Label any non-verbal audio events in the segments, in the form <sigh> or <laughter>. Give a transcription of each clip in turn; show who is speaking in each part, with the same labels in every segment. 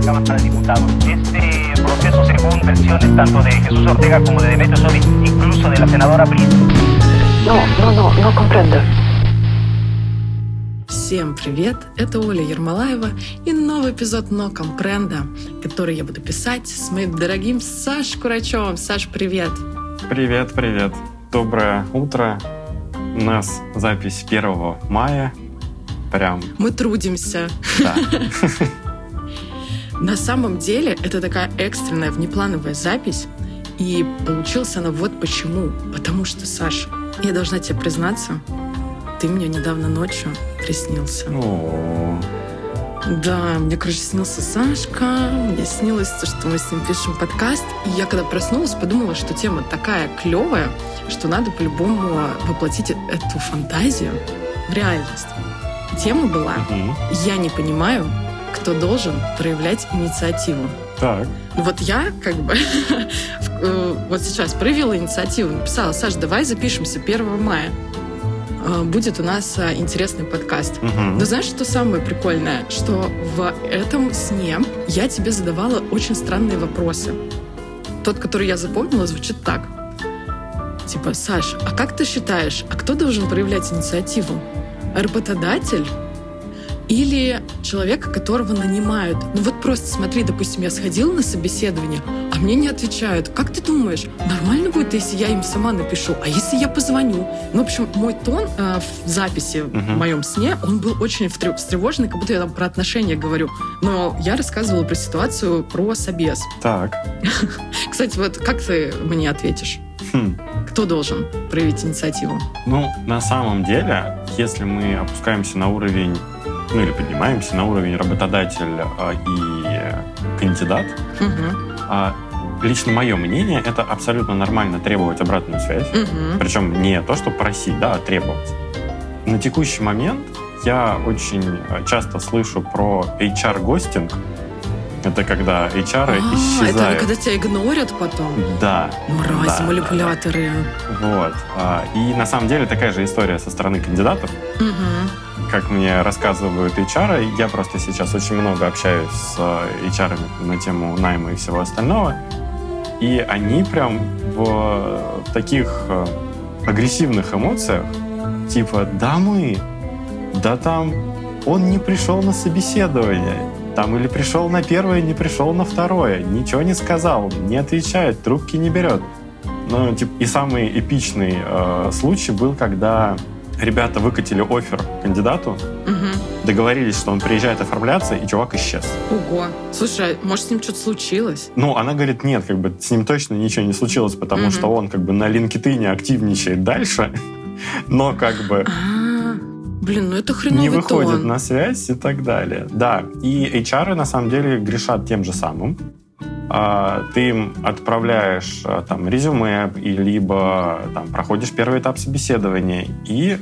Speaker 1: Cámara de Diputados. Este proceso, según versiones tanto de Jesús Ortega como de Demetrio Sodi, incluso de la senadora Briz.
Speaker 2: No, no, no, no comprendo.
Speaker 3: Всем привет! Это Оля Ермолаева и новый эпизод «Но Компренда», который я буду писать с моим дорогим Саш Курачевым. Саш, привет!
Speaker 4: Привет, привет! Доброе утро! У нас запись 1 мая. Прям.
Speaker 3: Мы трудимся.
Speaker 4: Да. <laughs>
Speaker 3: На самом деле это такая экстренная внеплановая запись, и получилась она вот почему. Потому что, Саша, я должна тебе признаться, ты мне недавно ночью приснился.
Speaker 4: О,
Speaker 3: Да, мне, короче, снился Сашка, мне снилось то, что мы с ним пишем подкаст, и я когда проснулась, подумала, что тема такая клевая, что надо по-любому воплотить эту фантазию в реальность. Тема была. «Я не понимаю, кто должен проявлять инициативу».
Speaker 4: Так.
Speaker 3: Вот я как бы <laughs> э, вот сейчас проявила инициативу, написала, Саш, давай запишемся 1 мая. Э, Будет у нас э, интересный подкаст.
Speaker 4: Мгм.
Speaker 3: Но знаешь, что самое прикольное? Что в этом сне я тебе задавала очень странные вопросы. Тот, который я запомнила, звучит так. Типа, Саш, а как ты считаешь, а кто должен проявлять инициативу? Работодатель или человека, которого нанимают? Ну вот просто смотри, допустим, я сходила на собеседование, а мне не отвечают. Как ты думаешь, нормально будет, если я им сама напишу? А если я позвоню? Ну, в общем, мой тон э, в записи в
Speaker 4: Мгм.
Speaker 3: моем сне, он был очень встревоженный, как будто я там про отношения говорю. Но я рассказывала про ситуацию про собес.
Speaker 4: Так. <laughs>
Speaker 3: Кстати, вот как ты мне ответишь?
Speaker 4: Хм.
Speaker 3: Кто должен проявить инициативу?
Speaker 4: Ну, на самом деле, если мы опускаемся на уровень, ну или поднимаемся на уровень работодатель а, и кандидат, а, лично мое мнение, это абсолютно нормально требовать обратную связь.
Speaker 3: Мгм.
Speaker 4: Причем не то, что просить, да, а требовать. На текущий момент я очень э, часто слышу про HR-гостинг. Это когда HR
Speaker 3: А, это
Speaker 4: исчезают.
Speaker 3: когда тебя игнорят потом?
Speaker 4: Да,
Speaker 3: Мразь,
Speaker 4: Да,
Speaker 3: манипуляторы.
Speaker 4: вот. А, И на самом деле такая же история со стороны кандидатов.
Speaker 3: Мгм.
Speaker 4: Как мне рассказывают HR, я просто сейчас очень много общаюсь с э, HR на тему найма и всего остального. И они прям в таких э, агрессивных эмоциях, типа, да мы, да там он не пришел на собеседование, там или пришел на первое, не пришел на второе, ничего не сказал, не отвечает, трубки не берет. Ну, типа, и самый эпичный э, случай был, когда ребята выкатили офер кандидату,
Speaker 3: Мгм.
Speaker 4: договорились, что он приезжает оформляться, и чувак исчез.
Speaker 3: Ого. Слушай, а может, с ним что-то случилось?
Speaker 4: Ну, она говорит, нет, как бы с ним точно ничего не случилось, потому
Speaker 3: Мгм.
Speaker 4: что он как бы на LinkedIn активничает дальше, <laughs> но как бы
Speaker 3: А, блин, ну это хреновый
Speaker 4: не выходит
Speaker 3: тон.
Speaker 4: на связь и так далее. Да, и HR на самом деле грешат тем же самым. А, Ты им отправляешь а, там резюме, и либо там проходишь первый этап собеседования, и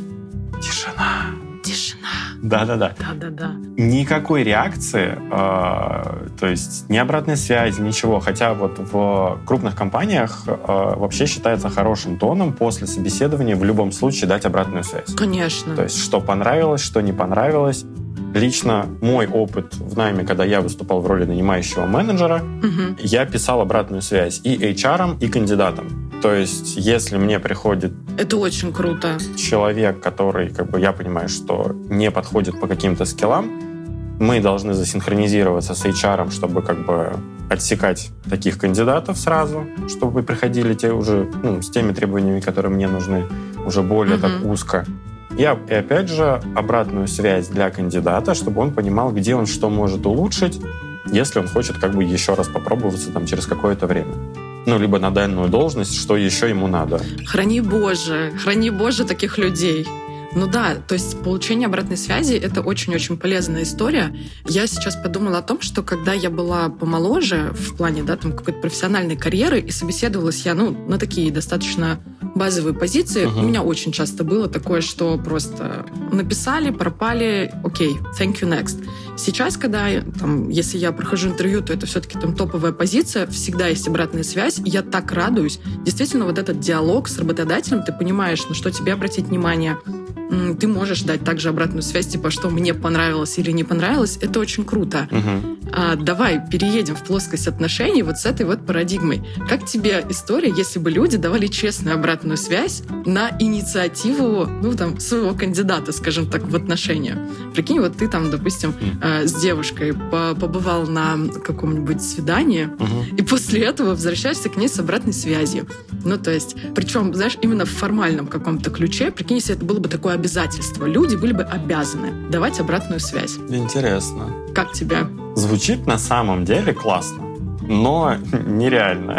Speaker 4: тишина.
Speaker 3: Тишина.
Speaker 4: Да-да-да.
Speaker 3: Да-да-да.
Speaker 4: Никакой реакции, э, то есть ни обратной связи, ничего. Хотя вот в крупных компаниях э, вообще считается хорошим тоном после собеседования в любом случае дать обратную связь.
Speaker 3: Конечно.
Speaker 4: То есть что понравилось, что не понравилось. Лично мой опыт в найме, когда я выступал в роли нанимающего менеджера,
Speaker 3: Мгм.
Speaker 4: я писал обратную связь и HR, и кандидатам. То есть если мне приходит
Speaker 3: Это очень круто.
Speaker 4: человек, который, как бы, я понимаю, что не подходит по каким-то скиллам, мы должны засинхронизироваться с HR, чтобы как бы отсекать таких кандидатов сразу, чтобы приходили те уже ну, с теми требованиями, которые мне нужны, уже более
Speaker 3: Мгм.
Speaker 4: так узко. Оп- и опять же обратную связь для кандидата, чтобы он понимал, где он что может улучшить, если он хочет как бы еще раз попробоваться там через какое-то время. Ну, либо на данную должность, что еще ему надо.
Speaker 3: Храни Боже, храни Боже таких людей. Ну да, то есть получение обратной связи — это очень-очень полезная история. Я сейчас подумала о том, что когда я была помоложе в плане да, там, какой-то профессиональной карьеры, и собеседовалась я ну, на такие достаточно базовые позиции,
Speaker 4: Мгм.
Speaker 3: у меня очень часто было такое, что просто написали, пропали, окей, thank you, next. Сейчас, когда, там, если я прохожу интервью, то это все-таки там топовая позиция, всегда есть обратная связь, я так радуюсь. Действительно, вот этот диалог с работодателем, ты понимаешь, на что тебе обратить внимание, ты можешь дать также обратную связь, типа, что мне понравилось или не понравилось. Это очень круто.
Speaker 4: Мгм.
Speaker 3: А, давай переедем в плоскость отношений вот с этой вот парадигмой. Как тебе история, если бы люди давали честную обратную связь на инициативу, ну, там, своего кандидата, скажем так, в отношения? Прикинь, вот ты там, допустим, э, с девушкой по- побывал на каком-нибудь свидании,
Speaker 4: Мгм.
Speaker 3: и после этого возвращаешься к ней с обратной связью. Ну, то есть, причем, знаешь, именно в формальном каком-то ключе, прикинь, если это было бы такое обязательство, люди были бы обязаны давать обратную связь.
Speaker 4: Интересно.
Speaker 3: Как тебе?
Speaker 4: Звучит на самом деле классно, но <laughs> нереально.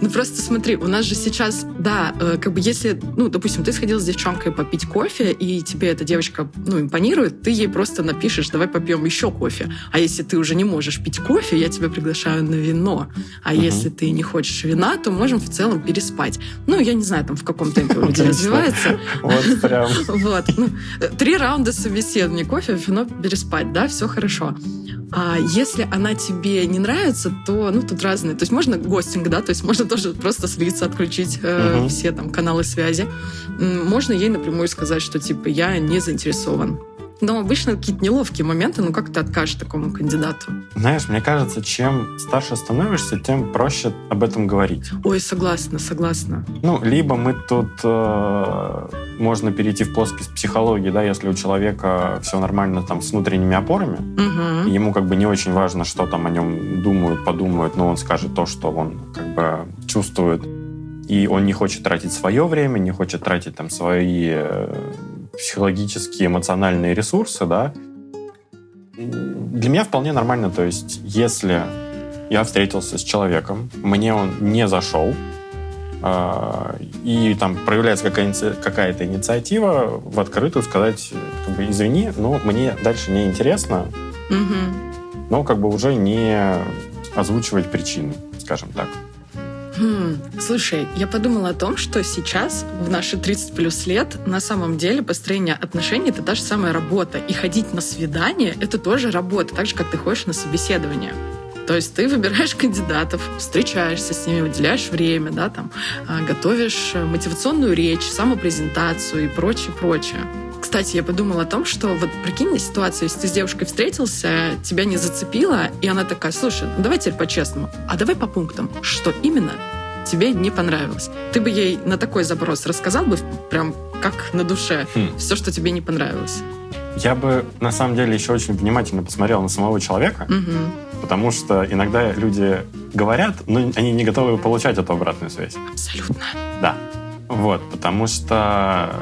Speaker 3: Ну просто смотри, у нас же сейчас, да, э, как бы если, ну, допустим, ты сходил с девчонкой попить кофе, и тебе эта девочка, ну, импонирует, ты ей просто напишешь, давай попьем еще кофе. А если ты уже не можешь пить кофе, я тебя приглашаю на вино. А
Speaker 4: Мгм.
Speaker 3: если ты не хочешь вина, то можем в целом переспать. Ну, я не знаю, там в каком темпе у людей развивается.
Speaker 4: Вот прям. <laughs>
Speaker 3: Вот. Ну, э, три раунда собеседования, кофе, вино, переспать, да, все хорошо. А если она тебе не нравится, то, ну, тут разные. То есть можно гостинг, да, то есть можно тоже просто слиться, отключить э,
Speaker 4: Мгм.
Speaker 3: все там каналы связи. Можно ей напрямую сказать, что, типа, я не заинтересован. Но обычно какие-то неловкие моменты, ну, как ты откажешь такому кандидату?
Speaker 4: Знаешь, мне кажется, чем старше становишься, тем проще об этом говорить.
Speaker 3: Ой, согласна, согласна.
Speaker 4: Ну, либо мы тут э, можно перейти в плоскость психологии, да, если у человека все нормально там с внутренними опорами,
Speaker 3: Мгм.
Speaker 4: ему как бы не очень важно, что там о нем думают, подумают, но он скажет то, что он как бы чувствует. И он не хочет тратить свое время, не хочет тратить там свои э, психологические, эмоциональные ресурсы, да. Для меня вполне нормально, то есть если я встретился с человеком, мне он не зашел, а, и там проявляется какая- какая-то инициатива, в открытую сказать, как бы, извини, но мне дальше не интересно,
Speaker 3: Мгм.
Speaker 4: но как бы уже не озвучивать причины, скажем так.
Speaker 3: Хм, Слушай, я подумала о том, что сейчас, в наши 30 плюс лет, на самом деле построение отношений — это та же самая работа. И ходить на свидание — это тоже работа, так же, как ты ходишь на собеседование. То есть ты выбираешь <laughs> кандидатов, встречаешься с ними, уделяешь время, да, там, а, готовишь э, мотивационную речь, самопрезентацию и прочее, прочее. Кстати, я подумала о том, что вот прикинь ситуацию, если ты с девушкой встретился, тебя не зацепило, и она такая, слушай, ну давай теперь по-честному, а давай по пунктам, что именно тебе не понравилось. Ты бы ей на такой запрос рассказал бы прям как на душе
Speaker 4: Хм.
Speaker 3: все, что тебе не понравилось.
Speaker 4: Я бы на самом деле еще очень внимательно посмотрел на самого человека,
Speaker 3: Мгм.
Speaker 4: потому что иногда люди говорят, но они не готовы получать эту обратную связь.
Speaker 3: Абсолютно.
Speaker 4: Да. Вот, потому что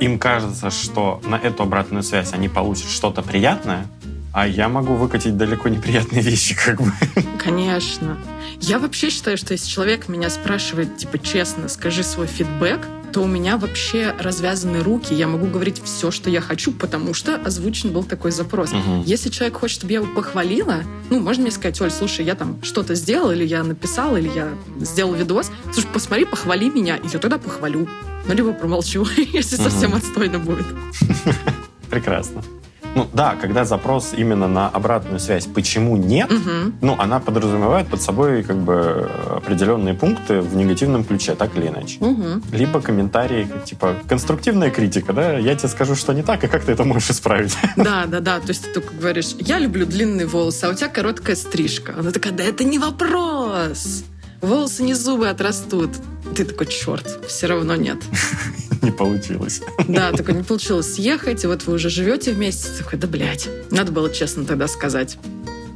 Speaker 4: им кажется, что на эту обратную связь они получат что-то приятное, а я могу выкатить далеко неприятные вещи, как бы.
Speaker 3: Конечно. Я вообще считаю, что если человек меня спрашивает, типа, честно, скажи свой фидбэк, то у меня вообще развязаны руки, я могу говорить все, что я хочу, потому что озвучен был такой запрос.
Speaker 4: Мгм.
Speaker 3: Если человек хочет, чтобы я его похвалила, ну, можно мне сказать, Оль, слушай, я там что-то сделал, или я написал, или я сделал видос. Слушай, посмотри, похвали меня, и я тогда похвалю. Ну, либо промолчу, <laughs> если совсем отстойно будет. <laughs>
Speaker 4: Прекрасно. Ну да, когда запрос именно на обратную связь, почему нет,
Speaker 3: Мгм.
Speaker 4: ну, она подразумевает под собой как бы определенные пункты в негативном ключе, так или иначе.
Speaker 3: Мгм.
Speaker 4: Либо комментарии, типа, конструктивная критика, да, я тебе скажу, что не так, и как ты это можешь исправить. <laughs>
Speaker 3: Да, да, да. То есть ты только говоришь, я люблю длинные волосы, а у тебя короткая стрижка. Она такая, да это не вопрос. Волосы не зубы отрастут. Ты такой, черт, все равно нет. <laughs> <laughs>
Speaker 4: Не получилось.
Speaker 3: Да, такой, не получилось съехать, и вот вы уже живете вместе. Такой, да, блядь, надо было честно тогда сказать.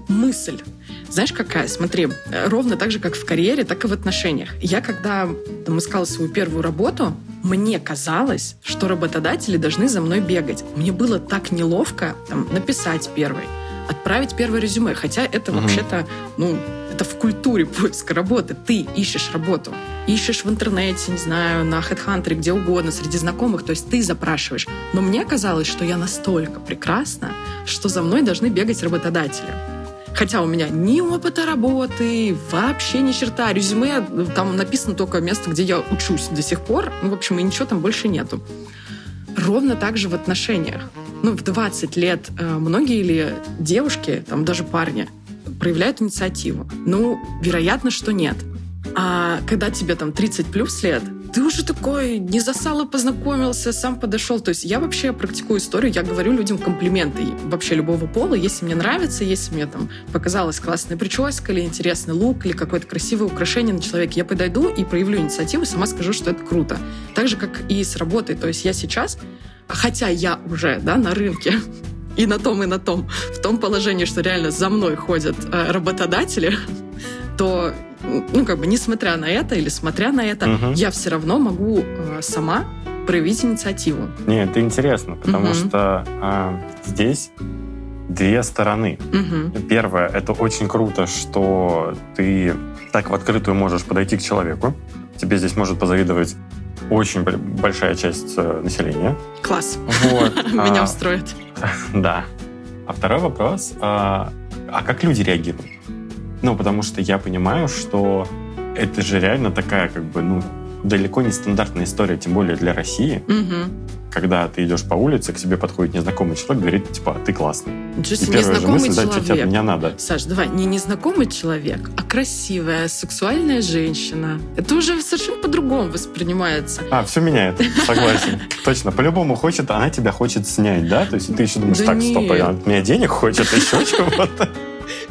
Speaker 3: Мысль. Знаешь, какая? Смотри, э, ровно так же, как в карьере, так и в отношениях. Я, когда там, искала свою первую работу, мне казалось, что работодатели должны за мной бегать. Мне было так неловко там, написать первый, отправить первое резюме. Хотя это
Speaker 4: Мгм.
Speaker 3: вообще-то, ну, это в культуре поиска работы. Ты ищешь работу. Ищешь в интернете, не знаю, на HeadHunter, где угодно, среди знакомых. То есть ты запрашиваешь. Но мне казалось, что я настолько прекрасна, что за мной должны бегать работодатели. Хотя у меня ни опыта работы, вообще ни черта. Резюме, там написано только место, где я учусь до сих пор. Ну, в общем, и ничего там больше нету. Ровно так же в отношениях. Ну, в 20 лет э, многие или девушки, там даже парни, проявляют инициативу. Ну, вероятно, что нет. А когда тебе там 30 плюс лет, ты уже такой не засал и познакомился, сам подошел. То есть я вообще практикую историю, я говорю людям комплименты вообще любого пола. Если мне нравится, если мне там показалась классная прическа или интересный лук, или какое-то красивое украшение на человеке, я подойду и проявлю инициативу, сама скажу, что это круто. Так же, как и с работой. То есть я сейчас, хотя я уже да, на рынке, <laughs> и на том, и на том, в том положении, что реально за мной ходят э, работодатели, <laughs> то, ну, как бы, несмотря на это или смотря на это,
Speaker 4: Мгм.
Speaker 3: я все равно могу э, сама проявить инициативу.
Speaker 4: Нет, это интересно, потому
Speaker 3: Мгм.
Speaker 4: что а, здесь две стороны.
Speaker 3: Мгм.
Speaker 4: Первое, это очень круто, что ты так в открытую можешь подойти к человеку. Тебе здесь может позавидовать очень большая часть э, населения.
Speaker 3: Класс.
Speaker 4: Вот. <laughs>
Speaker 3: Меня
Speaker 4: А,
Speaker 3: устроит. <laughs>
Speaker 4: Да. А второй вопрос, а, а как люди реагируют? Ну, потому что я понимаю, что это же реально такая, как бы, ну, далеко не стандартная история, тем более для России,
Speaker 3: Мгм.
Speaker 4: когда ты идешь по улице, к тебе подходит незнакомый человек, говорит, типа, ты классный.
Speaker 3: Ничего
Speaker 4: И первая же мысль, да, что тебе от
Speaker 3: человек.
Speaker 4: меня надо.
Speaker 3: Саш, давай, не незнакомый человек, а красивая, сексуальная женщина. Это уже совершенно по-другому воспринимается.
Speaker 4: А, все меняет, согласен. Точно, по-любому хочет, она тебя хочет снять, да? То есть ты еще думаешь, так, стоп, она от меня денег хочет, еще чего-то.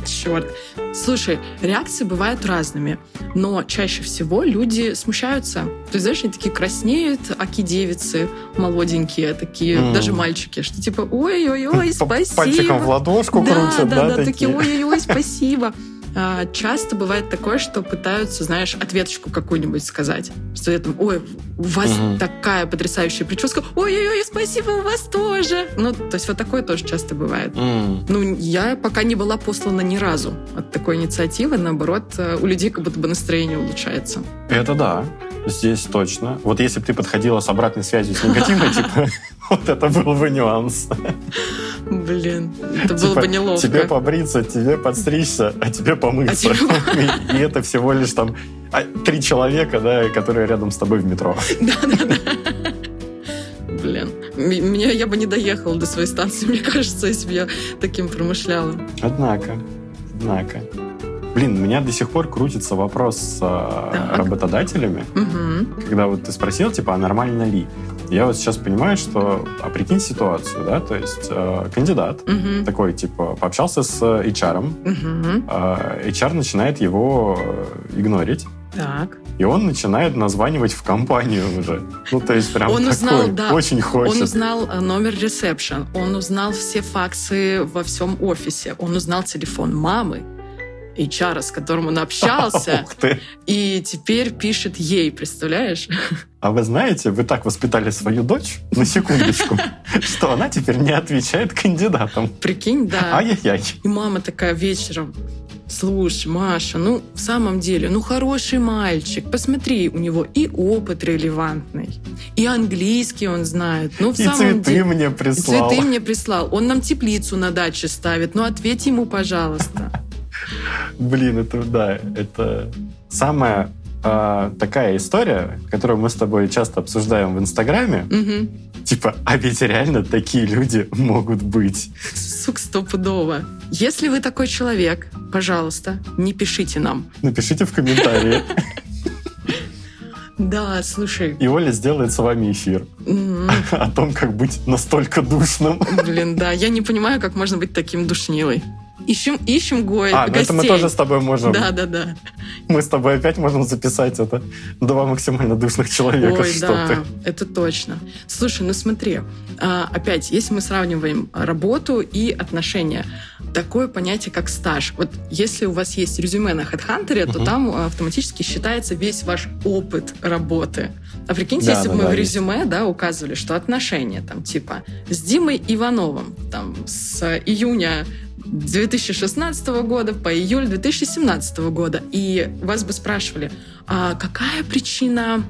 Speaker 3: Черт. Слушай, реакции бывают разными, но чаще всего люди смущаются. То есть, знаешь, они такие краснеют, аки девицы, молоденькие такие,
Speaker 4: М.
Speaker 3: даже мальчики, что типа, ой-ой-ой, <laughs> спасибо.
Speaker 4: Пальчиком в ладошку
Speaker 3: да,
Speaker 4: крутят,
Speaker 3: да,
Speaker 4: да,
Speaker 3: да, такие. ой-ой-ой, спасибо. А, часто бывает такое, что пытаются, знаешь, ответочку какую-нибудь сказать. Что там, ой, у вас
Speaker 4: Мгм.
Speaker 3: такая потрясающая прическа, ой-ой-ой, спасибо, у вас тоже. Ну, то есть вот такое тоже часто бывает.
Speaker 4: М.
Speaker 3: Ну, я пока не была послана ни разу от такой инициативы. Наоборот, э, у людей как будто бы настроение улучшается.
Speaker 4: Это да, здесь точно. Вот если бы ты подходила с обратной связью с негативной, <laughs> типа, вот это был бы нюанс.
Speaker 3: Блин, это было
Speaker 4: Типа,
Speaker 3: бы неловко.
Speaker 4: Тебе побриться, тебе подстричься, а тебе помыться.
Speaker 3: А <laughs>
Speaker 4: И это всего лишь там а, три человека, да, которые рядом с тобой в метро. <laughs>
Speaker 3: Да-да-да. Блин, м- мне я бы не доехала до своей станции, мне кажется, если бы я таким промышляла.
Speaker 4: Однако, однако. Блин, у меня до сих пор крутится вопрос с а,
Speaker 3: Так.
Speaker 4: работодателями,
Speaker 3: Мгм.
Speaker 4: когда вот ты спросил, типа, а нормально ли? Я вот сейчас понимаю, что, а прикинь ситуацию, да, то есть э, кандидат
Speaker 3: Мгм.
Speaker 4: такой, типа, пообщался с HR,
Speaker 3: Мгм.
Speaker 4: а HR начинает его э, игнорить,
Speaker 3: Так.
Speaker 4: и он начинает названивать в компанию уже. Ну, то есть прям
Speaker 3: Он
Speaker 4: такой,
Speaker 3: узнал, да.
Speaker 4: очень хочет.
Speaker 3: Он узнал э, номер ресепшн, он узнал все факсы во всем офисе, он узнал телефон мамы, HR, с которым он общался, и теперь пишет ей, представляешь?
Speaker 4: А вы знаете, вы так воспитали свою дочь, на секундочку, <laughs> что она теперь не отвечает кандидатам.
Speaker 3: Прикинь, да.
Speaker 4: Ай-яй-яй.
Speaker 3: И мама такая вечером, слушай, Маша, ну, в самом деле, ну, хороший мальчик, посмотри, у него и опыт релевантный, и английский он знает, ну, в
Speaker 4: И
Speaker 3: самом
Speaker 4: цветы
Speaker 3: деле...
Speaker 4: мне
Speaker 3: И
Speaker 4: прислал.
Speaker 3: цветы мне прислал. Он нам теплицу на даче ставит. Ну, ответь ему, пожалуйста.
Speaker 4: Блин, это да, это самая а, такая история, которую мы с тобой часто обсуждаем в Инстаграме.
Speaker 3: Мгм.
Speaker 4: Типа, а ведь реально такие люди могут быть.
Speaker 3: Сук, стопудово. Если вы такой человек, пожалуйста, не пишите нам.
Speaker 4: Напишите в комментарии, <laughs>
Speaker 3: Да, слушай,
Speaker 4: и Оля сделает с вами эфир
Speaker 3: м,
Speaker 4: о том, как быть настолько душным.
Speaker 3: блин, да, я не понимаю, как можно быть таким душнилой. Ищем, ищем го-
Speaker 4: А, ну
Speaker 3: гостей.
Speaker 4: это мы тоже с тобой можем.
Speaker 3: Да, да, да.
Speaker 4: Мы с тобой опять можем записать это. Два максимально душных человека.
Speaker 3: Ой,
Speaker 4: что
Speaker 3: да,
Speaker 4: ты.
Speaker 3: это точно. Слушай, ну смотри, а, опять, если мы сравниваем работу и отношения, такое понятие, как стаж. Вот если у вас есть резюме на HeadHunter, то
Speaker 4: Мгм.
Speaker 3: там а, автоматически считается весь ваш опыт работы. А прикиньте,
Speaker 4: Да,
Speaker 3: если бы мы
Speaker 4: да,
Speaker 3: в
Speaker 4: есть.
Speaker 3: резюме да, указывали, что отношения там типа с Димой Ивановым там, с июня 2016 года по июль 2017 года. И вас бы спрашивали, а какая причина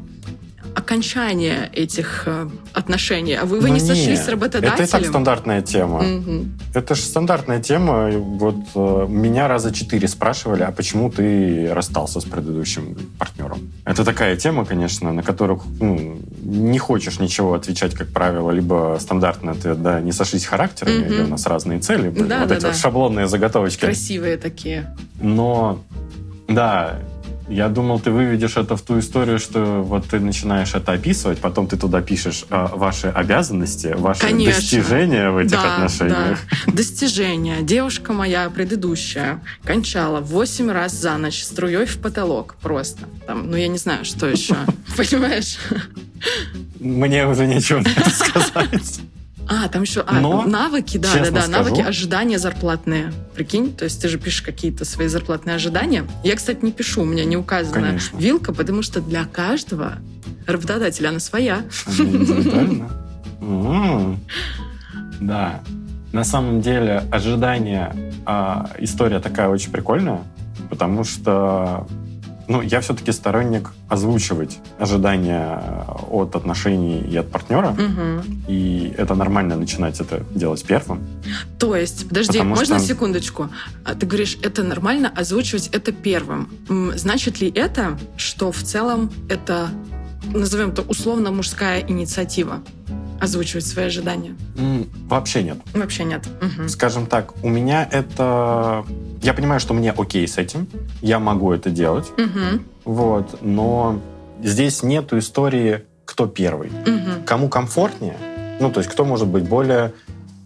Speaker 3: окончания этих э, отношений? А вы, вы
Speaker 4: Ну
Speaker 3: не сошлись с работодателем?
Speaker 4: Это и так стандартная тема.
Speaker 3: Мгм.
Speaker 4: Это же стандартная тема. Вот э, меня раза четыре спрашивали, а почему ты расстался с предыдущим партнером? Это такая тема, конечно, на которых ну, не хочешь ничего отвечать, как правило, либо стандартный ответ, да, не сошлись характерами,
Speaker 3: Мгм.
Speaker 4: или у нас разные цели были.
Speaker 3: Да,
Speaker 4: вот
Speaker 3: да,
Speaker 4: эти
Speaker 3: да.
Speaker 4: вот шаблонные заготовочки.
Speaker 3: Красивые такие.
Speaker 4: Но, да, Я думал, ты выведешь это в ту историю, что вот ты начинаешь это описывать, потом ты туда пишешь э, ваши обязанности, ваши
Speaker 3: Конечно.
Speaker 4: достижения в этих
Speaker 3: Да,
Speaker 4: отношениях.
Speaker 3: да. Достижения. Девушка моя предыдущая кончала 8 раз за ночь струей в потолок просто. Там, ну, я не знаю, что еще. <laughs> Понимаешь?
Speaker 4: Мне уже нечего сказать.
Speaker 3: А, там еще а,
Speaker 4: Но,
Speaker 3: навыки, да, да, да,
Speaker 4: скажу-
Speaker 3: навыки ожидания зарплатные. Прикинь, то есть ты же пишешь какие-то свои зарплатные ожидания. Я, кстати, не пишу, у меня не указана
Speaker 4: Конечно.
Speaker 3: вилка, потому что для каждого работодателя она своя.
Speaker 4: Она. Да. На самом деле, ожидание, а, история такая очень прикольная, потому что ну, я все-таки сторонник озвучивать ожидания от отношений и от партнера,
Speaker 3: Мгм.
Speaker 4: и это нормально начинать это делать первым.
Speaker 3: То есть, подожди,
Speaker 4: Потому
Speaker 3: можно
Speaker 4: что-
Speaker 3: секундочку? А Ты говоришь, это нормально озвучивать это первым. Значит ли это, что в целом это, назовем это условно, мужская инициатива? Озвучивать свои ожидания?
Speaker 4: Вообще нет.
Speaker 3: Вообще нет. Мгм.
Speaker 4: Скажем так, у меня это... Я понимаю, что мне окей с этим, я могу это делать,
Speaker 3: Мгм.
Speaker 4: вот, но здесь нету истории, кто первый.
Speaker 3: Мгм.
Speaker 4: Кому комфортнее, ну, то есть кто может быть более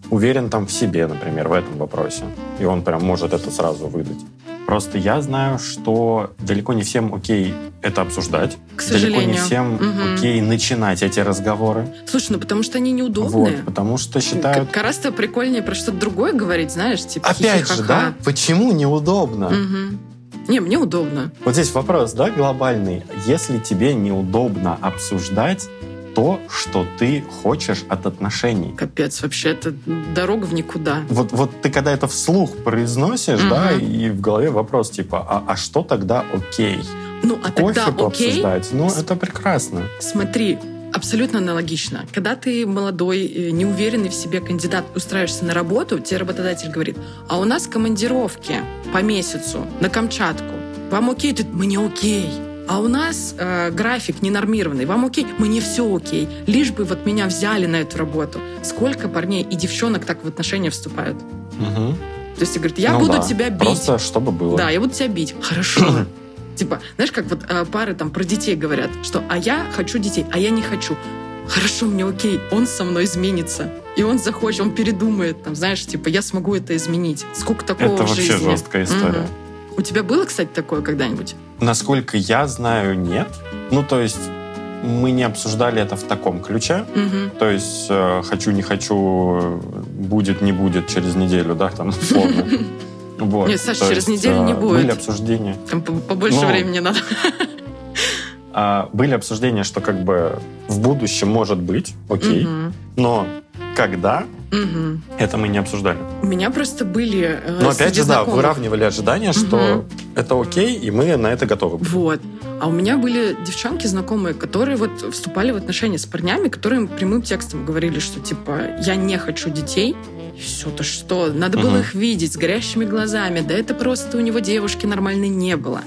Speaker 4: уверен там в себе, например, в этом вопросе, и он прям может это сразу выдать. Просто я знаю, что далеко не всем окей это обсуждать,
Speaker 3: К
Speaker 4: далеко
Speaker 3: сожалению.
Speaker 4: не всем
Speaker 3: Мгм.
Speaker 4: окей начинать эти разговоры,
Speaker 3: Слушай, ну потому что они
Speaker 4: вот,
Speaker 3: неудобные.
Speaker 4: потому что считают...
Speaker 3: Как раз-то прикольнее про что-то другое говорить, знаешь, типа
Speaker 4: Опять же, да, почему неудобно?
Speaker 3: Мгм. Не, мне удобно.
Speaker 4: Вот здесь вопрос, да, глобальный. Если тебе неудобно обсуждать то, что ты хочешь от отношений.
Speaker 3: Капец, вообще, это дорога в никуда.
Speaker 4: Вот, вот ты когда это вслух произносишь,
Speaker 3: Мгм.
Speaker 4: да, и в голове вопрос типа, а, а что тогда окей?
Speaker 3: Ну, а
Speaker 4: Кофе
Speaker 3: тогда окей,
Speaker 4: пообсуждать? Ну,
Speaker 3: С-
Speaker 4: это прекрасно.
Speaker 3: Смотри, абсолютно аналогично. Когда ты молодой, э, неуверенный в себе кандидат, устраиваешься на работу, тебе работодатель говорит, а у нас командировки по месяцу на Камчатку. Вам окей? Ты, мне окей. А у нас э, график ненормированный. Вам окей? Мне все окей. Лишь бы вот меня взяли на эту работу. Сколько парней и девчонок так в отношения вступают?
Speaker 4: Мгм.
Speaker 3: То есть, говорит, я
Speaker 4: Ну
Speaker 3: буду
Speaker 4: да,
Speaker 3: тебя бить.
Speaker 4: Просто чтобы было.
Speaker 3: Да, я буду тебя бить. Хорошо. <clears throat> Типа, знаешь, как вот э, пары там про детей говорят, что «а я хочу детей, а я не хочу». Хорошо, мне окей, он со мной изменится. И он захочет, он передумает, там, знаешь, типа, я смогу это изменить. Сколько такого
Speaker 4: Это
Speaker 3: в
Speaker 4: вообще
Speaker 3: жизни?
Speaker 4: жесткая история.
Speaker 3: Мгм. У тебя было, кстати, такое когда-нибудь?
Speaker 4: Насколько я знаю, нет. Ну, то есть мы не обсуждали это в таком ключе.
Speaker 3: Мгм.
Speaker 4: То есть э, хочу, не хочу, будет, не будет через неделю, да, там, условно. <laughs> Вот.
Speaker 3: Нет, Саша, через
Speaker 4: есть,
Speaker 3: неделю не
Speaker 4: э,
Speaker 3: будет.
Speaker 4: Были обсуждения.
Speaker 3: Там по- побольше
Speaker 4: Ну,
Speaker 3: времени надо.
Speaker 4: а, были обсуждения, что как бы в будущем может быть, окей,
Speaker 3: Мгм.
Speaker 4: но когда,
Speaker 3: Мгм.
Speaker 4: это мы не обсуждали.
Speaker 3: У меня просто были э,
Speaker 4: Но опять же, да,
Speaker 3: знакомых
Speaker 4: выравнивали ожидания, что это окей, и мы на это готовы.
Speaker 3: Вот. А у меня были девчонки знакомые, которые вот вступали в отношения с парнями, которые прямым текстом говорили, что типа я не хочу детей. Все то что? Надо было
Speaker 4: Мгм.
Speaker 3: их видеть с горящими глазами. Да это просто у него девушки нормальной не было.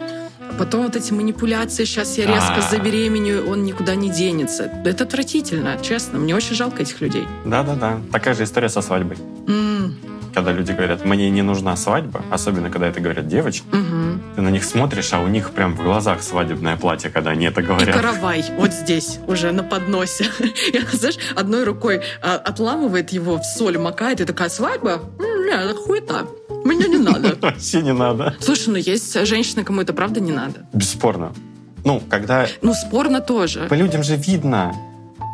Speaker 3: Потом вот эти манипуляции, сейчас я резко
Speaker 4: А.
Speaker 3: забеременею, он никуда не денется. Это отвратительно, честно. Мне очень жалко этих людей.
Speaker 4: Да-да-да. Такая же история со свадьбой.
Speaker 3: М,
Speaker 4: Когда люди говорят, мне не нужна свадьба, особенно когда это говорят девочки,
Speaker 3: мгм.
Speaker 4: ты на них смотришь, а у них прям в глазах свадебное платье, когда они это
Speaker 3: И
Speaker 4: говорят.
Speaker 3: каравай вот здесь, уже на подносе. <laughs> И, знаешь, одной рукой а, отламывает его в соль, макает, и такая, свадьба? М, Не, это хуета. Мне не надо. <laughs>
Speaker 4: Вообще не надо.
Speaker 3: Слушай, ну есть женщины, кому это правда не надо.
Speaker 4: Бесспорно. Ну, когда
Speaker 3: Ну, спорно тоже.
Speaker 4: по людям же видно,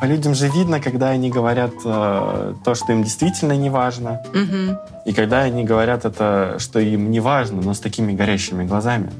Speaker 4: по людям же видно, когда они говорят э, то, что им действительно не важно,
Speaker 3: Мгм.
Speaker 4: и когда они говорят это, что им не важно, но с такими горящими глазами.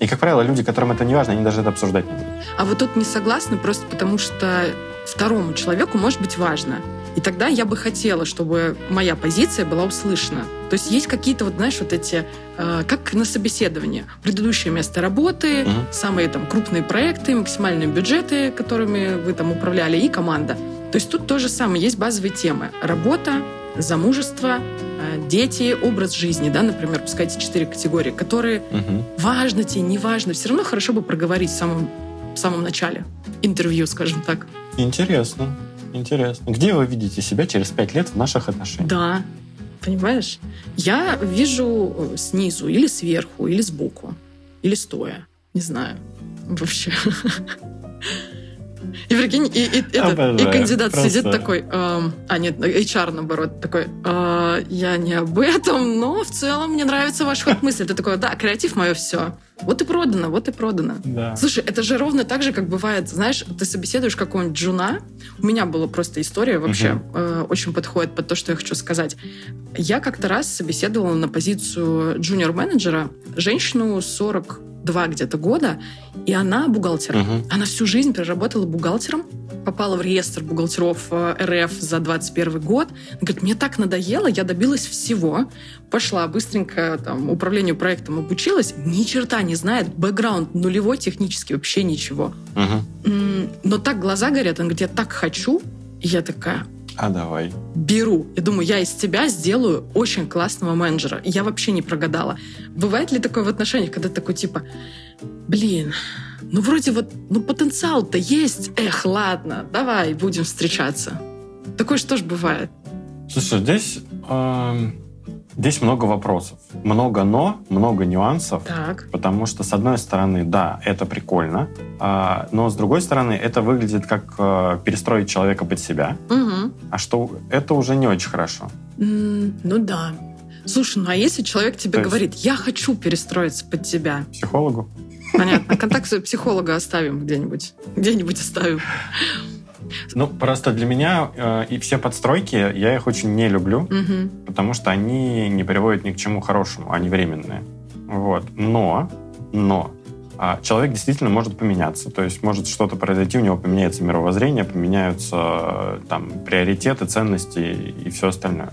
Speaker 4: И, как правило, люди, которым это не важно, они даже это обсуждать не будут.
Speaker 3: А вот тут не согласна просто потому, что второму человеку может быть важно. И тогда я бы хотела, чтобы моя позиция была услышана. То есть есть какие-то, вот знаешь, вот эти, э, как на собеседовании, предыдущее место работы,
Speaker 4: Мгм.
Speaker 3: самые там крупные проекты, максимальные бюджеты, которыми вы там управляли, и команда. То есть тут то же самое, есть базовые темы. Работа, замужество, э, дети, образ жизни, да, например, пускай эти четыре категории, которые
Speaker 4: Мгм.
Speaker 3: важно тебе, не важно, все равно хорошо бы проговорить в самом, в самом начале интервью, скажем так.
Speaker 4: Интересно. Интересно. Где вы видите себя через пять лет в наших отношениях?
Speaker 3: Да, понимаешь? Я вижу э, снизу или сверху, или сбоку, или стоя. Не знаю. Вообще. <laughs> И прикинь, и, и, этот, и кандидат
Speaker 4: Просто-
Speaker 3: сидит такой, эм, а нет, HR наоборот, такой, «А, я не об этом, но в целом мне нравится ваш ход мысли. Ты такой, да, креатив мое все. Вот и продано, вот и продано.
Speaker 4: Да.
Speaker 3: Слушай, это же ровно так же, как бывает, знаешь, ты собеседуешь какого-нибудь джуна. У меня была просто история вообще,
Speaker 4: Мгм.
Speaker 3: э, очень подходит под то, что я хочу сказать. Я как-то раз собеседовала на позицию джуниор-менеджера женщину 42 где-то года, и она бухгалтер.
Speaker 4: Мгм.
Speaker 3: Она всю жизнь проработала бухгалтером, попала в реестр бухгалтеров э, РФ за 21 год. Она говорит, мне так надоело, я добилась всего. Пошла быстренько там, управлению проектом обучилась, ни черта не знает, бэкграунд нулевой технически, вообще ничего. М, Но так глаза горят, она говорит, я так хочу. И я такая,
Speaker 4: А давай.
Speaker 3: беру. Я думаю, я из тебя сделаю очень классного менеджера. Я вообще не прогадала. Бывает ли такое в отношениях, когда такой типа, блин, ну вроде вот, ну потенциал-то есть. Эх, ладно, давай будем встречаться. Такое что ж бывает.
Speaker 4: Слушай, здесь, эм, здесь много вопросов. Много но, много нюансов.
Speaker 3: Так.
Speaker 4: Потому что, с одной стороны, да, это прикольно, а, но с другой стороны, это выглядит как э, перестроить человека под себя,
Speaker 3: Мгм.
Speaker 4: а что это уже не очень хорошо.
Speaker 3: М, Ну да. Слушай, ну а если человек тебе
Speaker 4: То есть-
Speaker 3: говорит, я хочу перестроиться под тебя,
Speaker 4: Психологу?
Speaker 3: понятно, контакт психолога оставим где-нибудь, где-нибудь оставим.
Speaker 4: Ну, просто для меня э, и все подстройки, я их очень не люблю,
Speaker 3: Мгм.
Speaker 4: потому что они не приводят ни к чему хорошему, они временные. Вот. Но, но а, человек действительно может поменяться. То есть может что-то произойти, у него поменяется мировоззрение, поменяются э, там приоритеты, ценности и все остальное.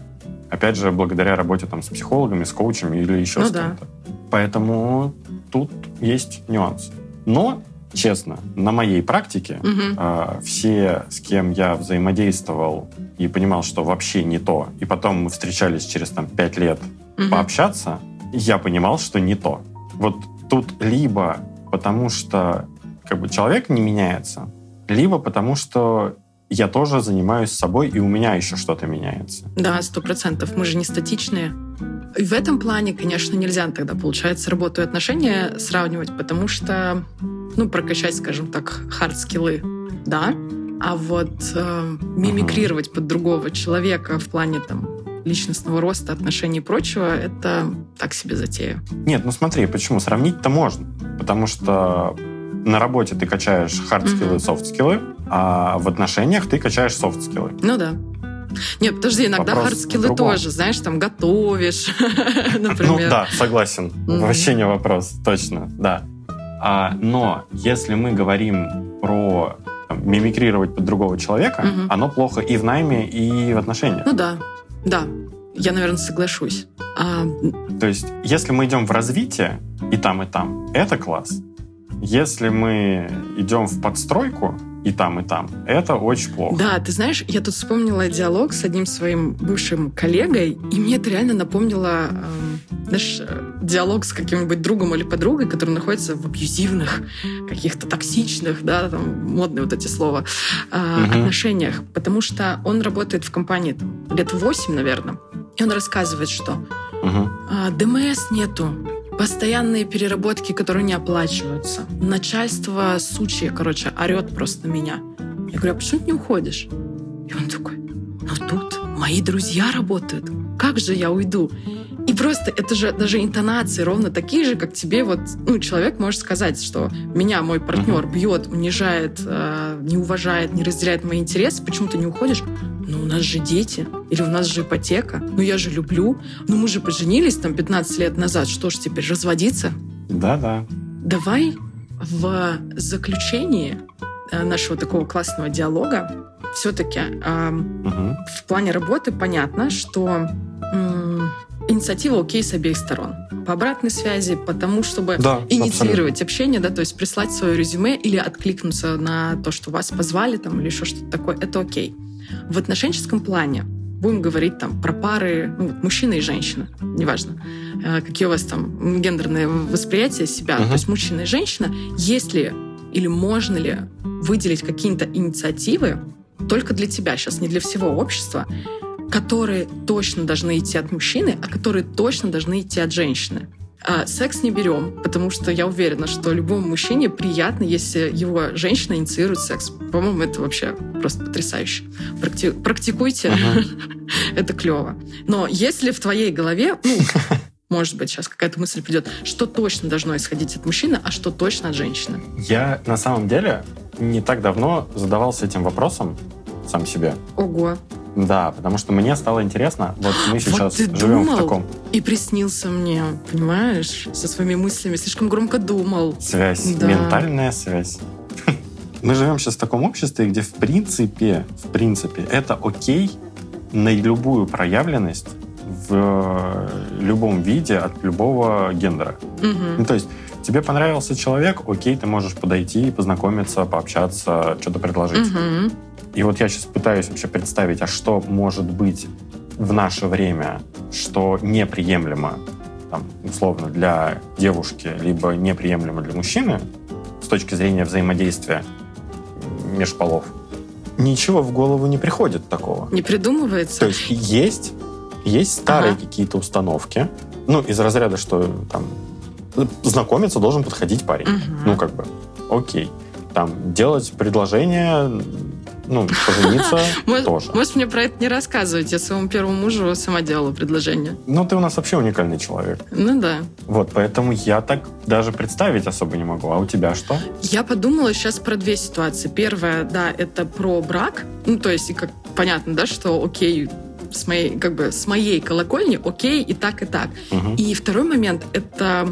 Speaker 4: Опять же, благодаря работе там, с психологами, с коучами или еще
Speaker 3: Ну
Speaker 4: с
Speaker 3: да.
Speaker 4: кем-то. Поэтому тут есть нюансы. Но, честно, на моей практике а, все, с кем я взаимодействовал и понимал, что вообще не то, и потом мы встречались через там пять лет
Speaker 3: Мгм.
Speaker 4: пообщаться, я понимал, что не то. Вот тут либо потому, что как бы человек не меняется, либо потому, что я тоже занимаюсь собой, и у меня еще что-то меняется.
Speaker 3: Да, сто процентов. Мы же не статичные. И в этом плане, конечно, нельзя тогда, получается, работу и отношения сравнивать, потому что, ну, прокачать, скажем так, хард-скиллы, да, а вот э, мимикрировать под другого человека в плане там личностного роста, отношений и прочего, это так себе затея.
Speaker 4: Нет, ну смотри, почему? Сравнить-то можно. Потому что на работе ты качаешь хард-скиллы, софт-скиллы, а в отношениях ты качаешь софт-скиллы.
Speaker 3: Ну да. Нет, подожди, иногда хард-скиллы тоже, знаешь, там готовишь, <laughs>
Speaker 4: Ну
Speaker 3: например.
Speaker 4: да, согласен. Вообще не вопрос, точно, да. А, но если мы говорим про там, мимикрировать под другого человека, оно плохо и в найме, и в отношениях.
Speaker 3: Ну да, да. Я, наверное, соглашусь. А,
Speaker 4: То есть, если мы идем в развитие и там, и там, это класс. Если мы идем в подстройку и там, и там, это очень плохо.
Speaker 3: Да, ты знаешь, я тут вспомнила диалог с одним своим бывшим коллегой, и мне это реально напомнило, эм, знаешь, э, диалог с каким-нибудь другом или подругой, который находится в абьюзивных, каких-то токсичных, да, там, модные вот эти слова, э,
Speaker 4: Мгм.
Speaker 3: отношениях. Потому что он работает в компании там, лет 8, наверное, и он рассказывает, что
Speaker 4: Мгм.
Speaker 3: а, ДМС нету. Постоянные переработки, которые не оплачиваются. Начальство сучье, короче, орет просто меня. Я говорю, а почему ты не уходишь? И он такой, ну тут мои друзья работают. Как же я уйду? И просто это же даже интонации ровно такие же, как тебе вот, ну, человек может сказать, что меня мой партнер бьет, унижает, э, не уважает, не разделяет мои интересы, почему ты не уходишь? Ну, у нас же дети, или у нас же ипотека, ну, я же люблю, ну, мы же поженились там 15 лет назад, что ж теперь, разводиться?
Speaker 4: Да-да.
Speaker 3: Давай в заключении э, нашего такого классного диалога все-таки
Speaker 4: Мгм.
Speaker 3: в плане работы понятно, что м, инициатива окей с обеих сторон. По обратной связи, потому чтобы
Speaker 4: Да,
Speaker 3: инициировать общение, да, то есть прислать свое резюме или откликнуться на то, что вас позвали там или еще что-то такое, это окей. В отношенческом плане будем говорить там про пары, ну, вот мужчина и женщина, неважно, э, какие у вас там гендерные восприятия себя,
Speaker 4: Мгм.
Speaker 3: то есть мужчина и женщина, есть ли или можно ли выделить какие-то инициативы только для тебя, сейчас не для всего общества, которые точно должны идти от мужчины, а которые точно должны идти от женщины. А, секс не берем, потому что я уверена, что любому мужчине приятно, если его женщина инициирует секс. По-моему, это вообще просто потрясающе. Практи- практикуйте,
Speaker 4: Ага. <laughs>
Speaker 3: это клево. Но если в твоей голове, ну, <laughs> может быть, сейчас какая-то мысль придет, что точно должно исходить от мужчины, а что точно от женщины.
Speaker 4: Я на самом деле не так давно задавался этим вопросом сам себе.
Speaker 3: Ого.
Speaker 4: Да, потому что мне стало интересно, вот мы
Speaker 3: Вот
Speaker 4: сейчас
Speaker 3: ты
Speaker 4: живем
Speaker 3: думал?
Speaker 4: в таком
Speaker 3: И приснился мне, понимаешь, со своими мыслями. Слишком громко думал.
Speaker 4: связь,
Speaker 3: Да.
Speaker 4: ментальная связь. <laughs> Мы живем сейчас в таком обществе, где в принципе, в принципе, это окей на любую проявленность в любом виде от любого гендера. Ну,
Speaker 3: Мгм.
Speaker 4: то есть тебе понравился человек, окей, ты можешь подойти, познакомиться, пообщаться, что-то предложить.
Speaker 3: Мгм.
Speaker 4: И вот я сейчас пытаюсь вообще представить, а что может быть в наше время, что неприемлемо, там, условно, для девушки, либо неприемлемо для мужчины с точки зрения взаимодействия межполов. Ничего в голову не приходит такого.
Speaker 3: Не придумывается?
Speaker 4: То есть есть, есть старые
Speaker 3: Ага.
Speaker 4: какие-то установки, ну, из разряда, что там знакомиться должен подходить парень.
Speaker 3: Мгм.
Speaker 4: Ну, как бы, окей. Там делать предложение, ну, пожениться <laughs> тоже.
Speaker 3: может, мне про это не рассказывать. Я своему первому мужу сама делала предложение.
Speaker 4: Ну, ты у нас вообще уникальный человек.
Speaker 3: Ну да.
Speaker 4: Вот, поэтому я так даже представить особо не могу. А у тебя что?
Speaker 3: Я подумала сейчас про две ситуации. Первая, да, это про брак. Ну, то есть, как понятно, да, что окей, с моей, как бы, с моей колокольни окей и так, и так.
Speaker 4: Мгм.
Speaker 3: И второй момент — это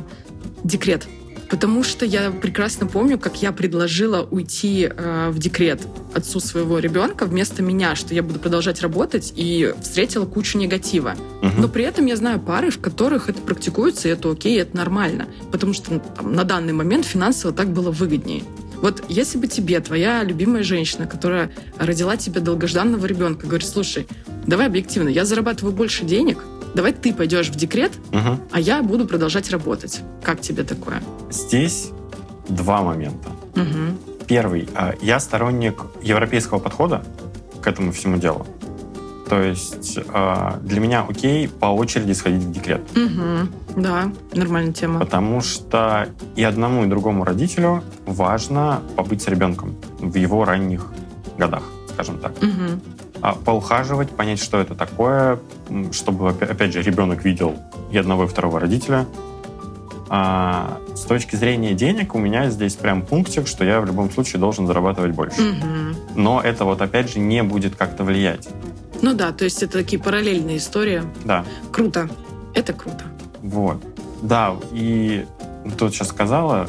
Speaker 3: декрет. Потому что я прекрасно помню, как я предложила уйти э, в декрет отцу своего ребенка вместо меня, что я буду продолжать работать, и встретила кучу негатива.
Speaker 4: Мгм.
Speaker 3: Но при этом я знаю пары, в которых это практикуется, и это окей, и это нормально. Потому что ну, там, на данный момент финансово так было выгоднее. Вот если бы тебе твоя любимая женщина, которая родила тебе долгожданного ребенка, говорит, слушай, давай объективно, я зарабатываю больше денег, давай ты пойдешь в декрет,
Speaker 4: Мгм.
Speaker 3: а я буду продолжать работать. Как тебе такое?
Speaker 4: Здесь два момента.
Speaker 3: Мгм.
Speaker 4: Первый. а, Я сторонник европейского подхода к этому всему делу. То есть а, для меня окей по очереди сходить в декрет.
Speaker 3: Мгм. Да, нормальная тема.
Speaker 4: Потому что и одному, и другому родителю важно побыть с ребенком в его ранних годах, скажем так.
Speaker 3: Мгм.
Speaker 4: А поухаживать, понять, что это такое, чтобы, опя- опять же, ребенок видел и одного, и второго родителя. А с точки зрения денег у меня здесь прям пунктик, что я в любом случае должен зарабатывать больше.
Speaker 3: Мгм.
Speaker 4: Но это вот опять же не будет как-то влиять.
Speaker 3: Ну да, то есть это такие параллельные истории.
Speaker 4: Да,
Speaker 3: Круто. Это круто.
Speaker 4: вот. Да, и тут сейчас сказала,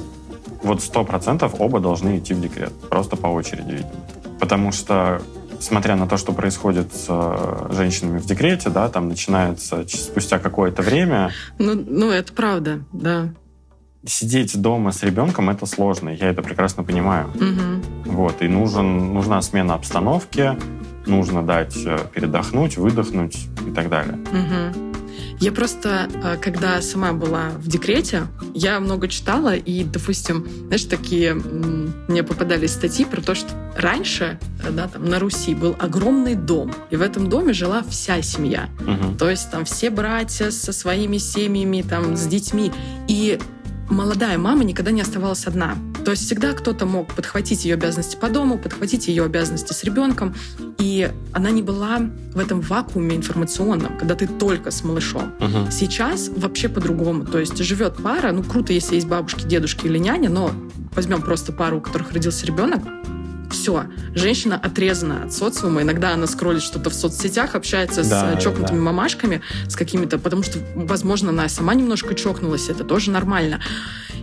Speaker 4: вот сто процентов оба должны идти в декрет. Просто по очереди, видимо. Потому что, смотря на то, что происходит с э, женщинами в декрете, да, там начинается спустя какое-то время
Speaker 3: Ну, ну это правда, да.
Speaker 4: сидеть дома с ребенком это сложно, я это прекрасно понимаю.
Speaker 3: Мгм.
Speaker 4: Вот, и нужен, нужна смена обстановки, нужно дать э, передохнуть, выдохнуть и так далее.
Speaker 3: Мгм. Я просто, э, когда сама была в декрете, я много читала, и, допустим, знаешь, такие мне попадались статьи про то, что раньше, э, да, там на Руси был огромный дом, и в этом доме жила вся семья.
Speaker 4: Мгм.
Speaker 3: То есть там все братья со своими семьями, там, с детьми. И молодая мама никогда не оставалась одна. То есть всегда кто-то мог подхватить ее обязанности по дому, подхватить ее обязанности с ребенком. И она не была в этом вакууме информационном, когда ты только с малышом.
Speaker 4: Мгм.
Speaker 3: Сейчас вообще по-другому. То есть живет пара, ну круто, если есть бабушки, дедушки или няня, но возьмем просто пару, у которых родился ребенок, все, женщина отрезана от социума. Иногда она скроллит что-то в соцсетях, общается
Speaker 4: Да,
Speaker 3: с э, чокнутыми
Speaker 4: да.
Speaker 3: мамашками, с какими-то, потому что, возможно, она сама немножко чокнулась, это тоже нормально.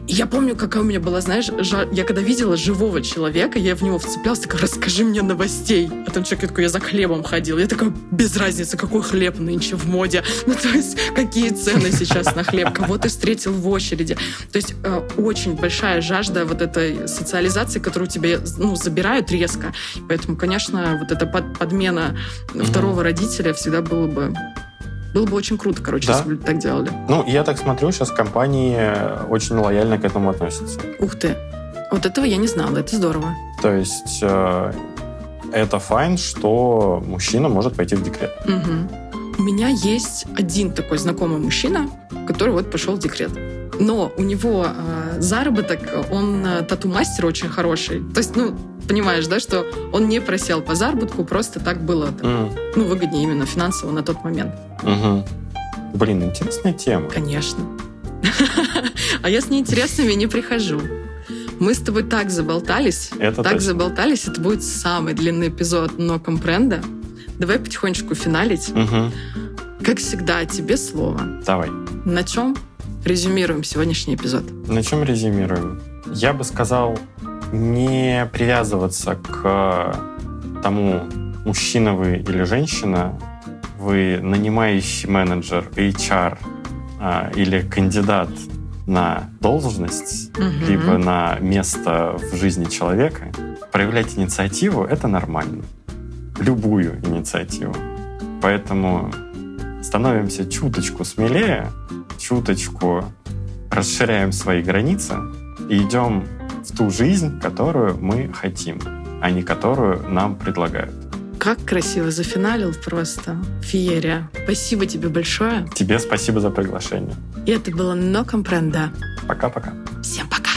Speaker 3: И я помню, какая у меня была, знаешь, жа- я когда видела живого человека, я в него вцеплялась, такая, расскажи мне новостей. А там человек такой, я за хлебом ходил. Я такая, без разницы, какой хлеб нынче в моде. <laughs> Ну, то есть, какие цены сейчас на хлеб, кого ты встретил в очереди. То есть, э, очень большая жажда вот этой социализации, которую тебе, ну, забирают резко. Поэтому, конечно, вот эта под- подмена второго родителя всегда было бы было бы очень круто, короче,
Speaker 4: Да.
Speaker 3: если бы так делали.
Speaker 4: Ну, я так смотрю, сейчас компании э, очень лояльно к этому относятся.
Speaker 3: Ух ты. Вот этого я не знала, это здорово.
Speaker 4: То есть э, это файн, что мужчина может пойти в декрет.
Speaker 3: Мгм. У меня есть один такой знакомый мужчина, который вот пошел в декрет. Но у него э, заработок, он э, тату-мастер очень хороший. То есть, ну, понимаешь, да, что он не просел по заработку, просто так было так,
Speaker 4: М,
Speaker 3: ну, выгоднее именно финансово на тот момент.
Speaker 4: мгм. Блин, интересная тема.
Speaker 3: Конечно. <laughs> А я с неинтересными не прихожу. Мы с тобой так заболтались,
Speaker 4: Это
Speaker 3: так
Speaker 4: точно.
Speaker 3: заболтались, это будет самый длинный эпизод «Но компренда». Давай потихонечку финалить.
Speaker 4: Мгм.
Speaker 3: Как всегда, тебе слово.
Speaker 4: Давай.
Speaker 3: На чем резюмируем сегодняшний эпизод?
Speaker 4: На чем резюмируем? Я бы сказал, не привязываться к тому, мужчина вы или женщина, вы нанимающий менеджер, HR а, или кандидат на должность,
Speaker 3: Мгм.
Speaker 4: либо на место в жизни человека, проявлять инициативу — это нормально. Любую инициативу. Поэтому становимся чуточку смелее, чуточку расширяем свои границы и идем в ту жизнь, которую мы хотим, а не которую нам предлагают.
Speaker 3: Как красиво зафиналил просто. Феерия. Спасибо тебе большое.
Speaker 4: Тебе спасибо за приглашение.
Speaker 3: И это было «Но компренда».
Speaker 4: Пока-пока.
Speaker 3: Всем пока.